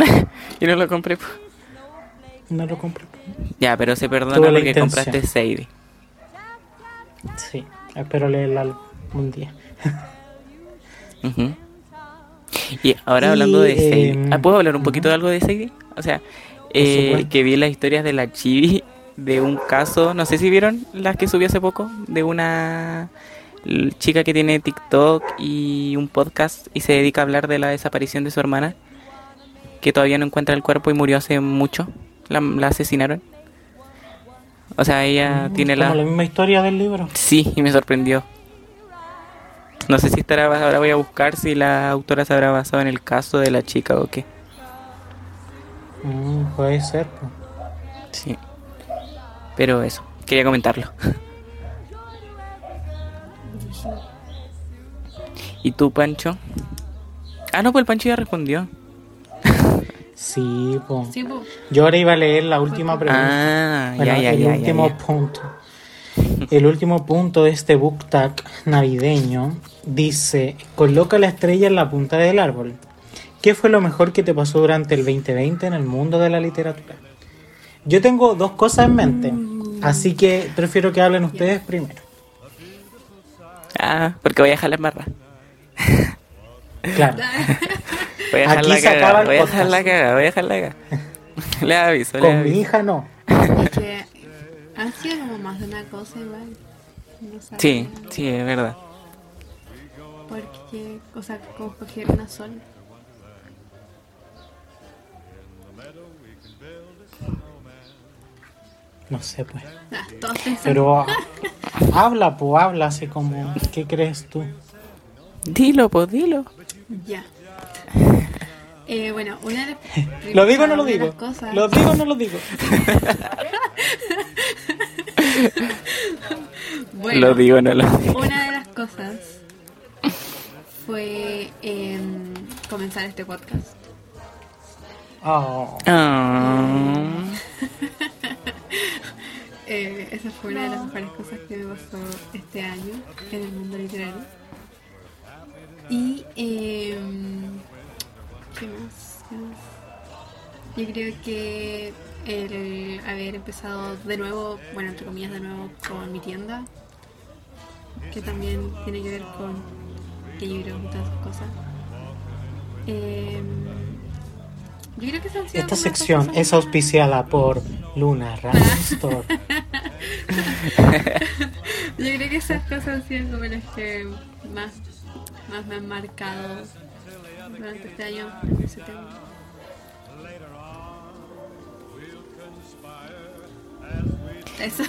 Speaker 1: y no lo compré.
Speaker 3: No lo compré.
Speaker 1: Ya, pero se perdona
Speaker 3: Tuve
Speaker 1: porque compraste Sadie.
Speaker 3: Sí, espero leerla algún día.
Speaker 1: Ujú. Y ahora
Speaker 3: Y,
Speaker 1: hablando de Sadie,
Speaker 3: em,
Speaker 1: ah, ¿puedo hablar un poquito de algo de Sadie? O sea, eh, que vi las historias de la Chibi de un caso, no sé si vieron las que subí hace poco, de una chica que tiene TikTok y un podcast y se dedica a hablar de la desaparición de su hermana, que todavía no encuentra el cuerpo y murió hace mucho, la, la asesinaron. O sea, ella
Speaker 3: Mm,
Speaker 1: tiene
Speaker 3: como
Speaker 1: la...
Speaker 3: la misma historia del libro.
Speaker 1: Sí, y me sorprendió. No sé si estará ahora voy a buscar si la autora se habrá basado en el caso de la chica o qué.
Speaker 3: Mm, puede ser.
Speaker 1: Sí. Pero eso, quería comentarlo. ¿Y tú, Pancho? Ah, no, pues el Pancho ya respondió.
Speaker 3: Sí, pues.
Speaker 2: Sí.
Speaker 3: Yo ahora iba a leer la última pregunta.
Speaker 1: Ah,
Speaker 3: Bueno,
Speaker 1: ya, ya,
Speaker 3: el
Speaker 1: ya, ya,
Speaker 3: último
Speaker 1: ya.
Speaker 3: punto. El último punto de este book tag navideño dice, coloca la estrella en la punta del árbol. ¿Qué fue lo mejor que te pasó durante el 2020 en el mundo de la literatura? Yo tengo dos cosas en mente, así que prefiero que hablen ustedes primero.
Speaker 1: Ah, porque voy a dejar la embarra.
Speaker 3: Claro.
Speaker 1: Voy a dejar
Speaker 3: Aquí
Speaker 1: la
Speaker 3: se acaba
Speaker 1: cagada,
Speaker 3: el
Speaker 1: voy a dejar
Speaker 3: podcast.
Speaker 1: la cagada, voy a dejar la cagada. Le aviso, le
Speaker 3: Con mi
Speaker 1: aviso.
Speaker 3: hija no.
Speaker 2: Es que han sido como más de una cosa igual. No sabía.
Speaker 1: Sí, sí, es verdad.
Speaker 2: Porque, o sea, como escoger una sola.
Speaker 3: No sé, pues.
Speaker 2: Ah.
Speaker 3: Pero habla, pues habla así como, ¿qué crees tú?
Speaker 1: Dilo, pues dilo.
Speaker 2: Ya. Eh, bueno, una de las.
Speaker 3: ¿Lo digo o no lo digo?
Speaker 2: cosas-
Speaker 3: ¿Lo digo o no lo digo?
Speaker 2: Bueno,
Speaker 1: Lo digo, no lo digo.
Speaker 2: Una de las cosas fue em, comenzar este podcast.
Speaker 3: Oh.
Speaker 2: Eh, esa fue una de las mejores cosas que me pasó este año en el mundo literario. Y. em, ¿Qué más? ¿Qué más? Yo creo que el haber empezado de nuevo, bueno, entre comillas, de nuevo con mi tienda, que también tiene que ver con libros y todas esas cosas. Em, yo creo que esas han sido
Speaker 3: Esta sección es auspiciada por Luna Store.
Speaker 2: Yo creo que esas cosas han sido como las que más, más me han marcado durante este año en ese tema. Eso.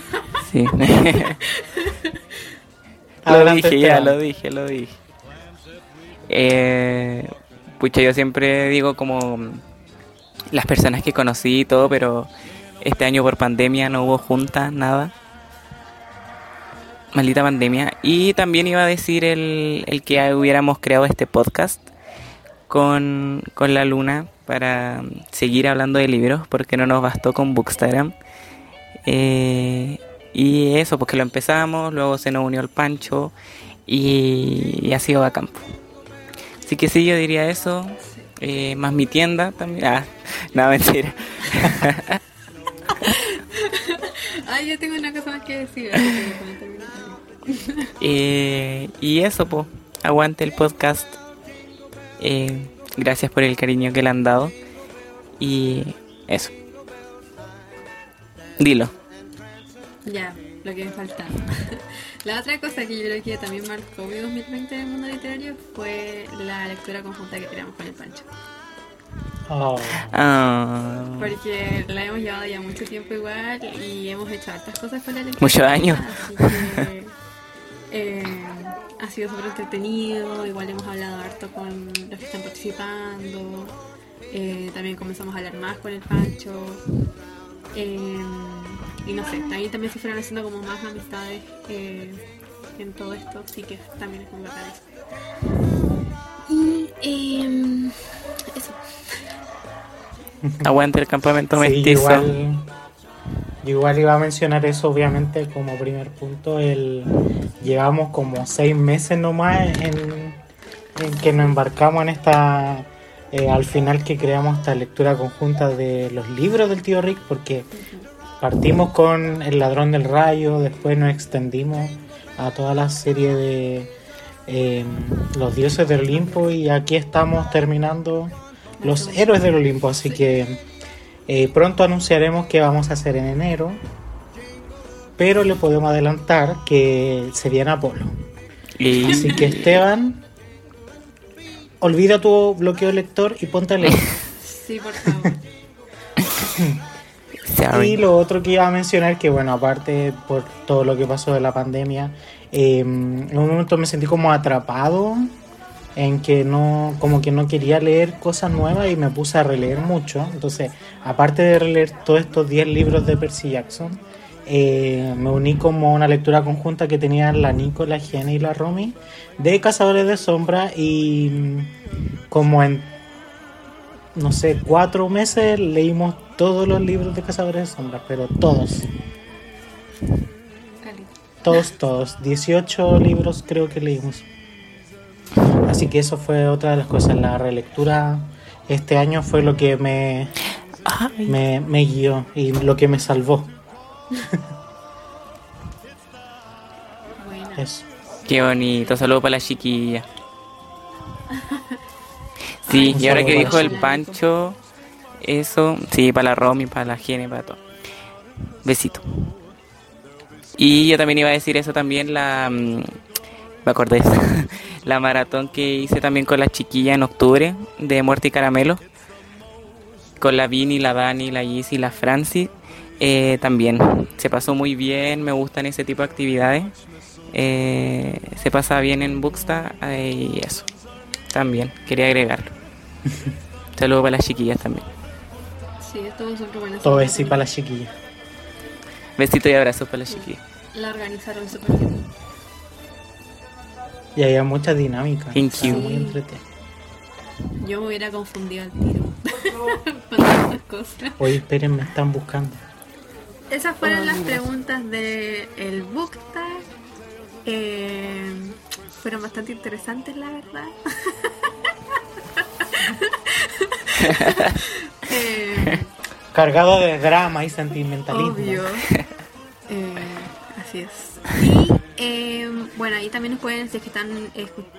Speaker 1: Sí. lo dije, ya, lo dije, lo dije. Eh, pucha, yo siempre digo como las personas que conocí y todo, pero este año por pandemia no hubo juntas, nada. Maldita pandemia. Y también iba a decir el, el que hubiéramos creado este podcast con, con la luna para seguir hablando de libros, porque no nos bastó con Bookstagram. Eh, y eso, porque lo empezamos, luego se nos unió el Pancho y, y ha sido bacán. po. Así que sí, yo diría eso. Eh, más mi tienda también. Ah, nada, mentira.
Speaker 2: Ay, yo tengo una cosa más que decir.
Speaker 1: Eh, y eso, pues. Aguante el podcast. Eh, gracias por el cariño que le han dado. Y eso. Dilo.
Speaker 2: Ya, lo que me faltaba. La otra cosa que yo creo que también marcó mi 2020 en el mundo literario fue la lectura conjunta que teníamos con el Pancho.
Speaker 3: Oh,
Speaker 1: Ah,
Speaker 2: Porque la hemos llevado ya mucho tiempo igual y hemos hecho hartas cosas con la lectura.
Speaker 1: Muchos años.
Speaker 2: Que eh, ha sido súper entretenido. Igual hemos hablado harto con los que están participando. Eh, también comenzamos a hablar más con el Pancho. Eh, y no sé, también, también se fueron haciendo como más amistades eh, en todo esto. Así que también es muy bacán eso. Y eh, eso.
Speaker 1: aguante el campamento
Speaker 3: sí,
Speaker 1: mestizo.
Speaker 3: igual, yo igual iba a mencionar eso, obviamente, como primer punto. El, llevamos como seis meses nomás en, en que nos embarcamos en esta. eh, al final que creamos esta lectura conjunta de los libros del tío Rick, porque partimos con El ladrón del rayo, después nos extendimos a toda la serie de eh, Los dioses del Olimpo y aquí estamos terminando Los héroes del Olimpo, así que eh, pronto anunciaremos qué vamos a hacer en enero, pero le podemos adelantar que se viene Apolo.
Speaker 1: Y
Speaker 3: Así que Esteban, olvida tu bloqueo lector y ponte a leer.
Speaker 2: Sí, por favor.
Speaker 3: Y lo otro que iba a mencionar, que bueno, aparte por todo lo que pasó de la pandemia, eh, en un momento me sentí como atrapado en que no, como que no quería leer cosas nuevas y me puse a releer mucho. Entonces, aparte de releer todos estos 10 libros de Percy Jackson, eh, me uní como una lectura conjunta que tenían la Nico, la Jenny y la Romy de Cazadores de Sombra y mm, como en no sé, cuatro meses leímos todos los libros de Cazadores de Sombras, pero todos, todos, todos. 18 libros creo que leímos. Así que eso fue otra de las cosas. La relectura este año fue lo que me, me, me guió y lo que me salvó.
Speaker 2: Buena.
Speaker 3: Eso.
Speaker 1: qué bonito. Saludos para la chiquilla. Sí, y ahora que dijo el. Pancho, eso, sí, para la Romy, para la Gene, para todo. Besito. Y yo también iba a decir eso también, la... mm, Me acordé. La maratón que hice también con la chiquilla en octubre de Muerte y Caramelo. Con la Vini, la Dani, la Gis y la Francis. eh, también se pasó muy bien, me gustan ese tipo de actividades. Eh, se pasa bien en Booksta eh, y eso. También, quería agregarlo. Saludos para las chiquillas también.
Speaker 2: Sí, estuvo súper bueno.
Speaker 3: Todo es sí para la chiquilla.
Speaker 1: Besitos y abrazos para las chiquillas.
Speaker 2: La organizaron súper bien.
Speaker 3: Y había mucha dinámica.
Speaker 1: Thank you.
Speaker 3: muy entretenido.
Speaker 2: Yo me hubiera confundido al tiro. Con cosas.
Speaker 3: Oye, esperen, me están buscando.
Speaker 2: Esas fueron las preguntas del el book tag. Eh, fueron bastante interesantes, la verdad. Eh,
Speaker 3: Cargado de drama y sentimentalismo.
Speaker 2: obvio. Eh, así es. Y eh, bueno, ahí también nos pueden, si es que están,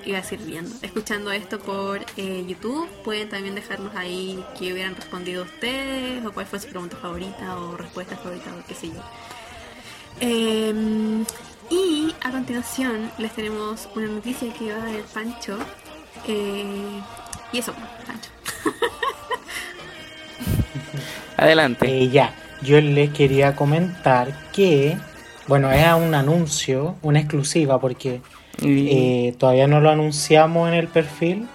Speaker 2: iba a decir viendo, escuchando esto por eh, YouTube, pueden también dejarnos ahí que hubieran respondido ustedes, o cuál fue su pregunta favorita, o respuesta favorita, o qué sé yo. Eh, y a continuación les tenemos una noticia que va a dar el Pancho. Eh, y eso, Pancho.
Speaker 1: Adelante.
Speaker 3: Eh, ya, yo les quería comentar que, bueno, es un anuncio, una exclusiva, porque
Speaker 1: Y-
Speaker 3: eh, todavía no lo anunciamos en el perfil,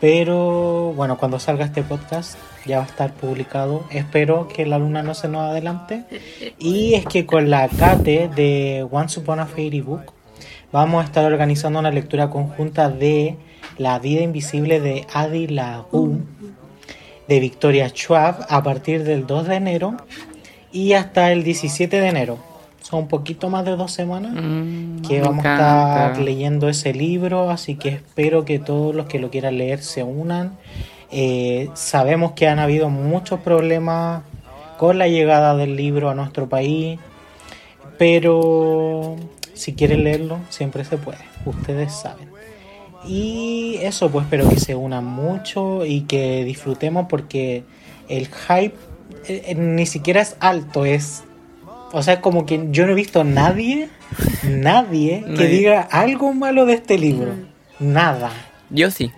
Speaker 3: pero bueno, cuando salga este podcast ya va a estar publicado. Espero que la luna no se nos adelante. Y es que con la Kate de Once Upon a Fairy Book vamos a estar organizando una lectura conjunta de La vida invisible de Adi Lagu de Victoria Schwab a partir del 2 de enero y hasta el 17 de enero. Son un poquito más de dos semanas
Speaker 1: Mm,
Speaker 3: que vamos a estar leyendo ese libro, así que espero que todos los que lo quieran leer se unan. Eh, sabemos que han habido muchos problemas con la llegada del libro a nuestro país, pero si quieren leerlo, siempre se puede, ustedes saben. Y eso, pues espero que se unan mucho y que disfrutemos porque el hype eh, eh, ni siquiera es alto, es... O sea, como que yo no he visto a nadie, nadie que
Speaker 1: Nadie.
Speaker 3: diga algo malo de este libro. Nada.
Speaker 1: Yo sí.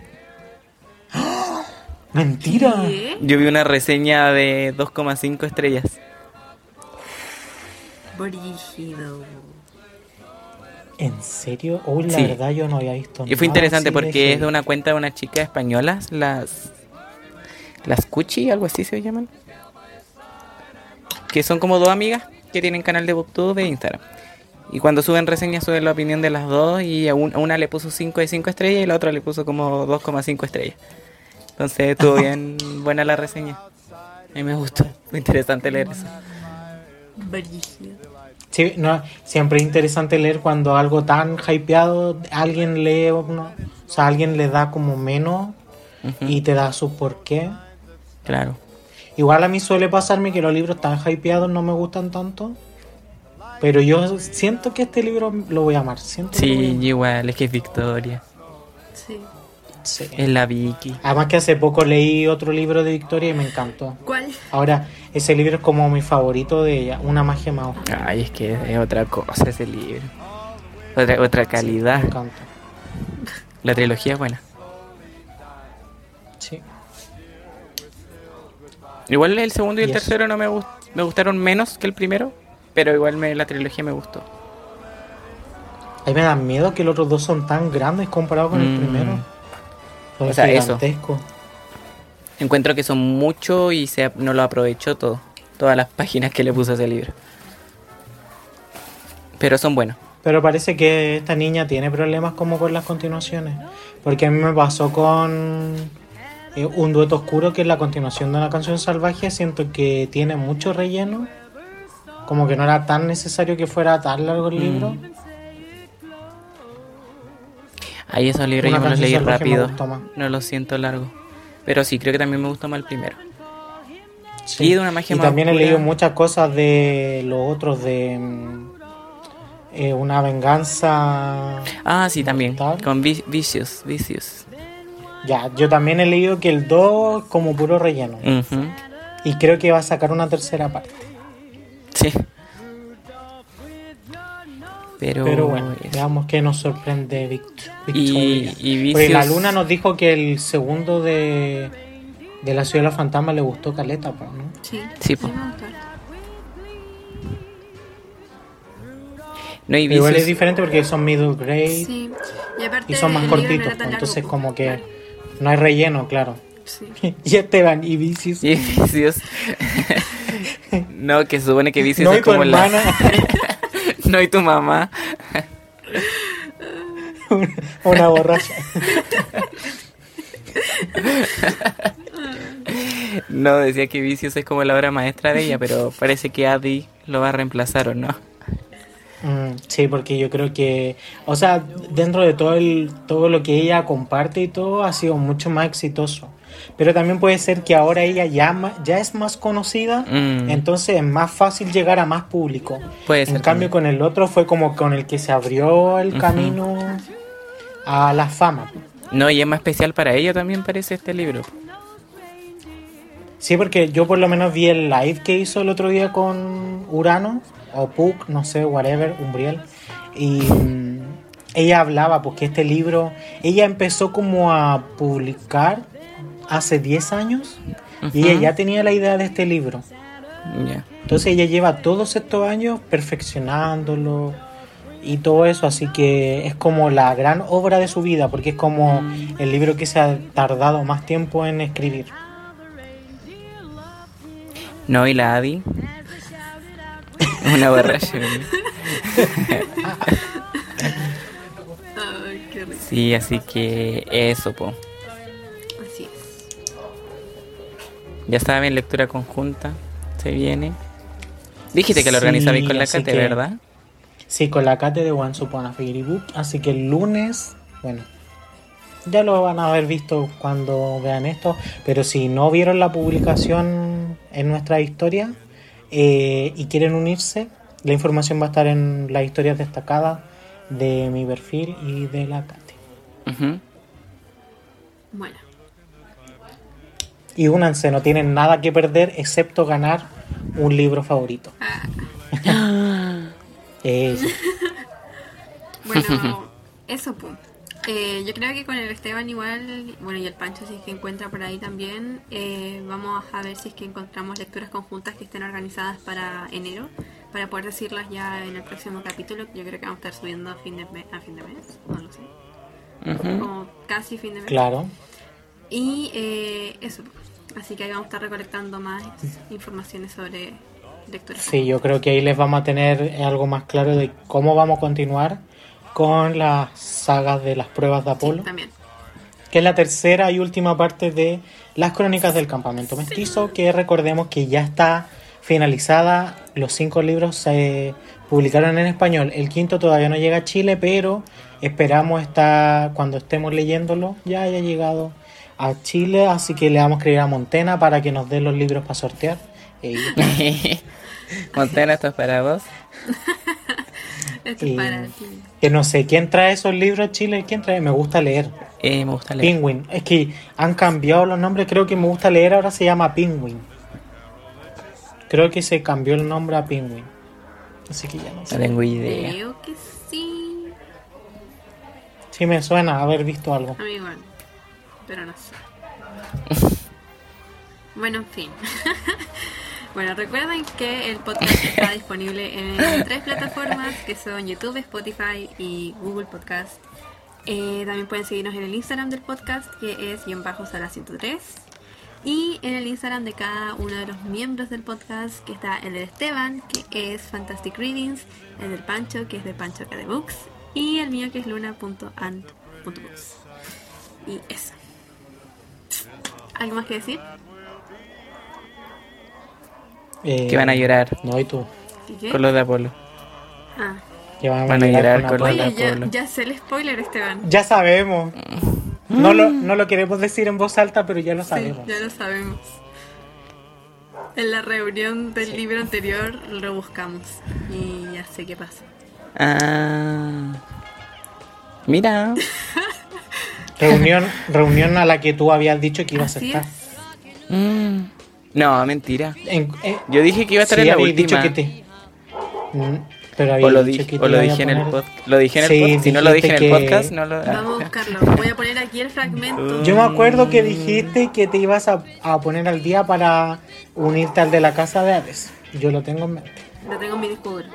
Speaker 3: Mentira.
Speaker 2: ¿Qué?
Speaker 1: Yo vi una reseña de 2,5 estrellas.
Speaker 2: Brígido.
Speaker 3: ¿En serio? Uy, la
Speaker 1: Sí.
Speaker 3: verdad yo no había visto
Speaker 1: Y fue interesante
Speaker 3: así de
Speaker 1: porque es de una cuenta de una chica española, las las Cuchi, algo así se llaman. Que son como dos amigas que tienen canal de Booktube de Instagram. Y cuando suben reseñas suben la opinión de las dos y a, un- a una le puso 5 de 5 estrellas y la otra le puso como 2,5 estrellas. Entonces estuvo bien buena la reseña. A mí me gustó. Fue interesante leer eso.
Speaker 2: Brígido.
Speaker 3: Sí, no, siempre es interesante leer cuando algo tan hypeado, alguien lee, uno, o sea, alguien le da como menos y te da su porqué.
Speaker 1: Claro.
Speaker 3: Igual a mí suele pasarme que los libros tan hypeados no me gustan tanto, pero yo siento que este libro lo voy a amar. Siento voy a
Speaker 1: Sí,
Speaker 3: amar.
Speaker 1: igual, es que es Victoria.
Speaker 2: Sí.
Speaker 3: Sí.
Speaker 1: Es la Vicky.
Speaker 3: Además que hace poco leí otro libro de Victoria y me encantó.
Speaker 2: ¿Cuál?
Speaker 3: Ahora, ese libro es como mi favorito de ella, Una magia más oscura.
Speaker 1: Ay, es que es otra cosa ese libro. Otra, otra calidad.
Speaker 3: Me encanta.
Speaker 1: La trilogía es buena.
Speaker 3: Sí.
Speaker 1: Igual el segundo y el
Speaker 3: eso.
Speaker 1: tercero no me, gust- me gustaron menos que el primero, pero igual me, la trilogía me gustó.
Speaker 3: A mí me da miedo que los otros dos son tan grandes comparados con el
Speaker 1: Mm.
Speaker 3: primero. Son
Speaker 1: O sea, eso. Encuentro que son mucho y se, no lo aprovechó todo. Todas las páginas que le puso a ese libro. Pero son buenos.
Speaker 3: Pero parece que esta niña tiene problemas como con las continuaciones. Porque a mí me pasó con eh, Un dueto oscuro, que es la continuación de una canción salvaje. Siento que tiene mucho relleno. Como que no era tan necesario que fuera tan largo el libro.
Speaker 1: Mm. Ahí esos libros
Speaker 3: Una
Speaker 1: yo me los leí rápido. No los siento largos. Pero sí, creo que también me gustó más el primero.
Speaker 3: Sí.
Speaker 1: Y de una magia
Speaker 3: Y
Speaker 1: más
Speaker 3: también he leído muchas cosas de los otros de eh, una venganza.
Speaker 1: Ah, sí, también.
Speaker 3: Mortal.
Speaker 1: Con Vi- Vicious. Vicious.
Speaker 3: Ya, yo también he leído que el 2 es como puro relleno. Y creo que va a sacar una tercera parte.
Speaker 1: Sí. Pero,
Speaker 3: Pero bueno,
Speaker 1: eso.
Speaker 3: veamos qué nos sorprende Vict-
Speaker 1: Y,
Speaker 3: Victoria.
Speaker 1: y
Speaker 3: Porque la luna nos dijo que el segundo de, de la ciudad de los fantasmas le gustó Caleta, pues, ¿no?
Speaker 2: Sí.
Speaker 1: Sí, po.
Speaker 2: me gustó.
Speaker 1: No, y
Speaker 3: igual es diferente porque son middle grade
Speaker 2: Sí. Y aparte
Speaker 3: y son más
Speaker 2: no
Speaker 3: cortitos, pues, entonces como que
Speaker 2: Claro.
Speaker 3: no hay relleno, claro.
Speaker 2: Sí.
Speaker 3: y Esteban y Vicious.
Speaker 1: y Vicious. no, que se supone que Vicious
Speaker 3: No,
Speaker 1: es
Speaker 3: y
Speaker 1: como la. no, y tu mamá.
Speaker 3: una borracha.
Speaker 1: No, decía que Vicious es como la obra maestra de ella, pero parece que Adi lo va a reemplazar o no.
Speaker 3: Mm, sí, porque yo creo que, o sea, dentro de todo el todo lo que ella comparte y todo ha sido mucho más exitoso. Pero también puede ser que ahora ella ya, ya es más conocida,
Speaker 1: Mm.
Speaker 3: entonces es más fácil llegar a más público.
Speaker 1: Puede
Speaker 3: En
Speaker 1: ser.
Speaker 3: cambio, con el otro fue como con el que se abrió el
Speaker 1: Ujú.
Speaker 3: camino a la fama.
Speaker 1: No, y es más especial para ella también parece este libro.
Speaker 3: Sí, porque yo por lo menos vi el live que hizo el otro día con Urano, o Puck, no sé, whatever, Umbriel. Y mm, ella hablaba, porque este libro, ella empezó como a publicar hace 10 años, y ella ya tenía la idea de este libro.
Speaker 1: Ya.
Speaker 3: Entonces ella lleva todos estos años perfeccionándolo y todo eso, así que es como la gran obra de su vida, porque es como el libro que se ha tardado más tiempo en escribir.
Speaker 1: No, y la Adi. Una borracha.
Speaker 2: Ay, qué rico.
Speaker 1: Sí, así que eso, po. Ya saben, lectura conjunta. Se viene. Dijiste que lo
Speaker 3: Sí,
Speaker 1: organizabais con la Cate,
Speaker 3: que-
Speaker 1: ¿verdad?
Speaker 3: Sí, con la Cate de Once Upon a Fairy Book, así que el lunes, bueno, ya lo van a haber visto cuando vean esto, pero si no vieron la publicación en nuestra historia eh, y quieren unirse, la información va a estar en las historias destacadas de mi perfil y de la Cate.
Speaker 1: Ujú.
Speaker 2: Bueno.
Speaker 3: Y únanse, no tienen nada que perder excepto ganar un libro favorito.
Speaker 2: Ah,
Speaker 3: Eso.
Speaker 2: bueno, eso, pues. Eh, yo creo que con el Esteban igual, bueno, y el Pancho si es que encuentra por ahí también, eh, vamos a ver si es que encontramos lecturas conjuntas que estén organizadas para enero, para poder decirlas ya en el próximo capítulo. Yo creo que vamos a estar subiendo a fin de, me- a fin de mes, no lo sé, como casi fin de mes.
Speaker 3: Claro.
Speaker 2: Y eh, eso, así que ahí vamos a estar recolectando más informaciones sobre lecturas.
Speaker 3: Sí, yo creo que ahí les vamos a tener algo más claro de cómo vamos a continuar con las sagas de las pruebas de Apolo,
Speaker 2: También.
Speaker 3: que es la tercera y última parte de las crónicas del campamento mestizo, que recordemos que ya está finalizada, los cinco libros se publicaron en español, el quinto todavía no llega a Chile, pero esperamos estar, cuando estemos leyéndolo, ya haya llegado a Chile, así que le vamos a escribir a Montena para que nos dé los libros para sortear. Eh,
Speaker 1: Montana, esto es para vos.
Speaker 2: Esto
Speaker 3: Y-
Speaker 2: es para ti.
Speaker 3: Que no sé, ¿quién trae esos libros a Chile? ¿Quién trae? Me gusta leer.
Speaker 1: Eh, me gusta leer.
Speaker 3: Penguin. Es que han cambiado los nombres, creo que me gusta leer, ahora se llama Penguin. Creo que se cambió el nombre a Penguin. Así que ya no
Speaker 1: No
Speaker 3: sé.
Speaker 1: tengo idea.
Speaker 2: Creo que sí.
Speaker 3: Sí me suena haber visto algo.
Speaker 2: A mí igual, pero no sé. bueno, en fin. bueno, recuerden que el podcast está disponible en tres plataformas que son YouTube, Spotify y Google Podcast. Eh, también pueden seguirnos en el Instagram del podcast que es guion bajo sala 103 y en el Instagram de cada uno de los miembros del podcast que está el de Esteban que es Fantastic Readings, el del Pancho que es de Pancho Acadebooks y el mío que es luna.and.books. Y eso. ¿Algo más que decir?
Speaker 3: Eh,
Speaker 1: Que van a llorar
Speaker 3: No, y tú.
Speaker 2: ¿Y qué?
Speaker 1: con los de Apolo.
Speaker 2: Ah.
Speaker 3: Que van a,
Speaker 1: Van a
Speaker 3: llorar con
Speaker 1: con
Speaker 2: ya,
Speaker 1: Apolo.
Speaker 2: ya sé el spoiler, Esteban.
Speaker 3: Ya sabemos. No lo, no lo queremos decir en voz alta, pero ya lo sabemos.
Speaker 2: Sí, ya lo sabemos. En la reunión del libro anterior lo buscamos y ya sé qué pasa.
Speaker 1: Ah. Mira.
Speaker 3: Reunión, reunión a la que tú habías dicho que ibas a estar.
Speaker 2: es.
Speaker 1: Mm. No, mentira.
Speaker 3: En- eh,
Speaker 1: Yo dije que iba a estar
Speaker 3: sí,
Speaker 1: en la
Speaker 3: habías
Speaker 1: última.
Speaker 3: dicho que te. Mm, pero
Speaker 1: O
Speaker 3: habías
Speaker 1: lo,
Speaker 3: dicho que te
Speaker 1: o lo dije en el podcast. Lo dije en el
Speaker 3: Sí,
Speaker 1: podcast. Si no lo dije en el
Speaker 3: que-
Speaker 1: podcast, no lo. ah.
Speaker 2: Vamos a buscarlo. Voy a poner aquí el fragmento.
Speaker 3: Yo me acuerdo que dijiste que te ibas a, a poner al día para unirte al de la casa de Hades. Yo lo tengo en mente.
Speaker 2: Lo tengo en mi disco duro.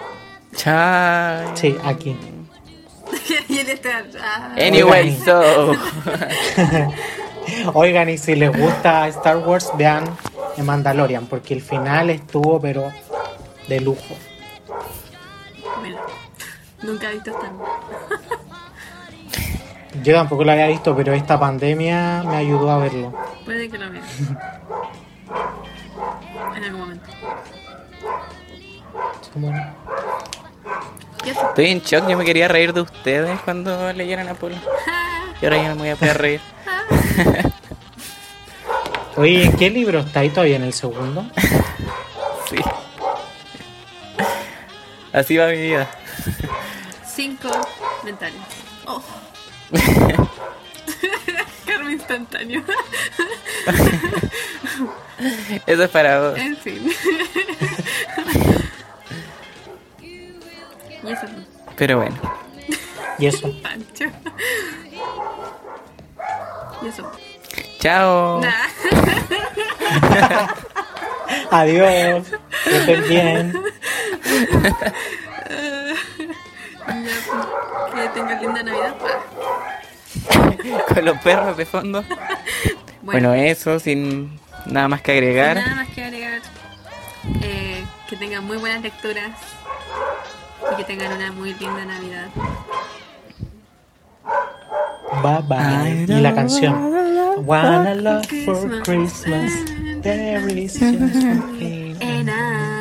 Speaker 1: Chai.
Speaker 3: Sí, aquí.
Speaker 1: Anyway,
Speaker 3: Oigan.
Speaker 1: so.
Speaker 3: Oigan, y si les gusta Star Wars, vean The Mandalorian, porque el final estuvo, pero de lujo.
Speaker 2: Bueno, nunca he visto Star Wars.
Speaker 3: Yo tampoco lo había visto, pero esta pandemia me ayudó a verlo.
Speaker 2: Puede que lo vea. En algún momento.
Speaker 3: Bueno.
Speaker 1: Estoy en shock. Yo me quería reír de ustedes cuando leyeran Apolo. Y ahora ya no me voy a poder reír.
Speaker 3: Oye, ¿en qué libro está ahí todavía en el segundo?
Speaker 1: Sí. Así va mi vida.
Speaker 2: Cinco mentales. Oh. Karma instantáneo.
Speaker 1: Eso es para vos.
Speaker 2: en fin. Y eso,
Speaker 1: Pero bueno.
Speaker 3: Y eso.
Speaker 2: Pancho. Y eso.
Speaker 1: Chao.
Speaker 2: Nah.
Speaker 3: Adiós. Que estén bien.
Speaker 2: Que tengan linda Navidad.
Speaker 1: Con los perros de fondo. Bueno, eso, sin nada más que agregar.
Speaker 2: Nada más que agregar. Eh, que tengan muy buenas lecturas y que tengan una muy linda Navidad.
Speaker 3: Bye bye. Y la canción. Wanna love for Christmas. There is just one thing.
Speaker 2: And I-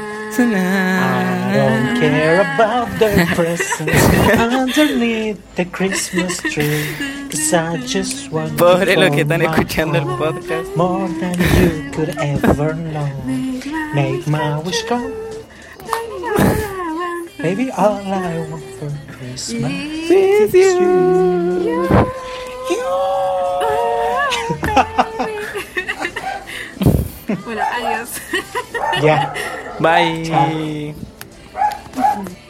Speaker 3: don't care about the presents underneath the Christmas tree. Cause I just want
Speaker 1: Pobre
Speaker 3: you
Speaker 1: los
Speaker 3: for
Speaker 1: que están escuchando el podcast.
Speaker 3: More than you could ever know. Make my wish come. Baby, all I want for Christmas is you. You. you.
Speaker 2: Bueno, adiós.
Speaker 3: Ya.
Speaker 1: Bye.
Speaker 3: Chao.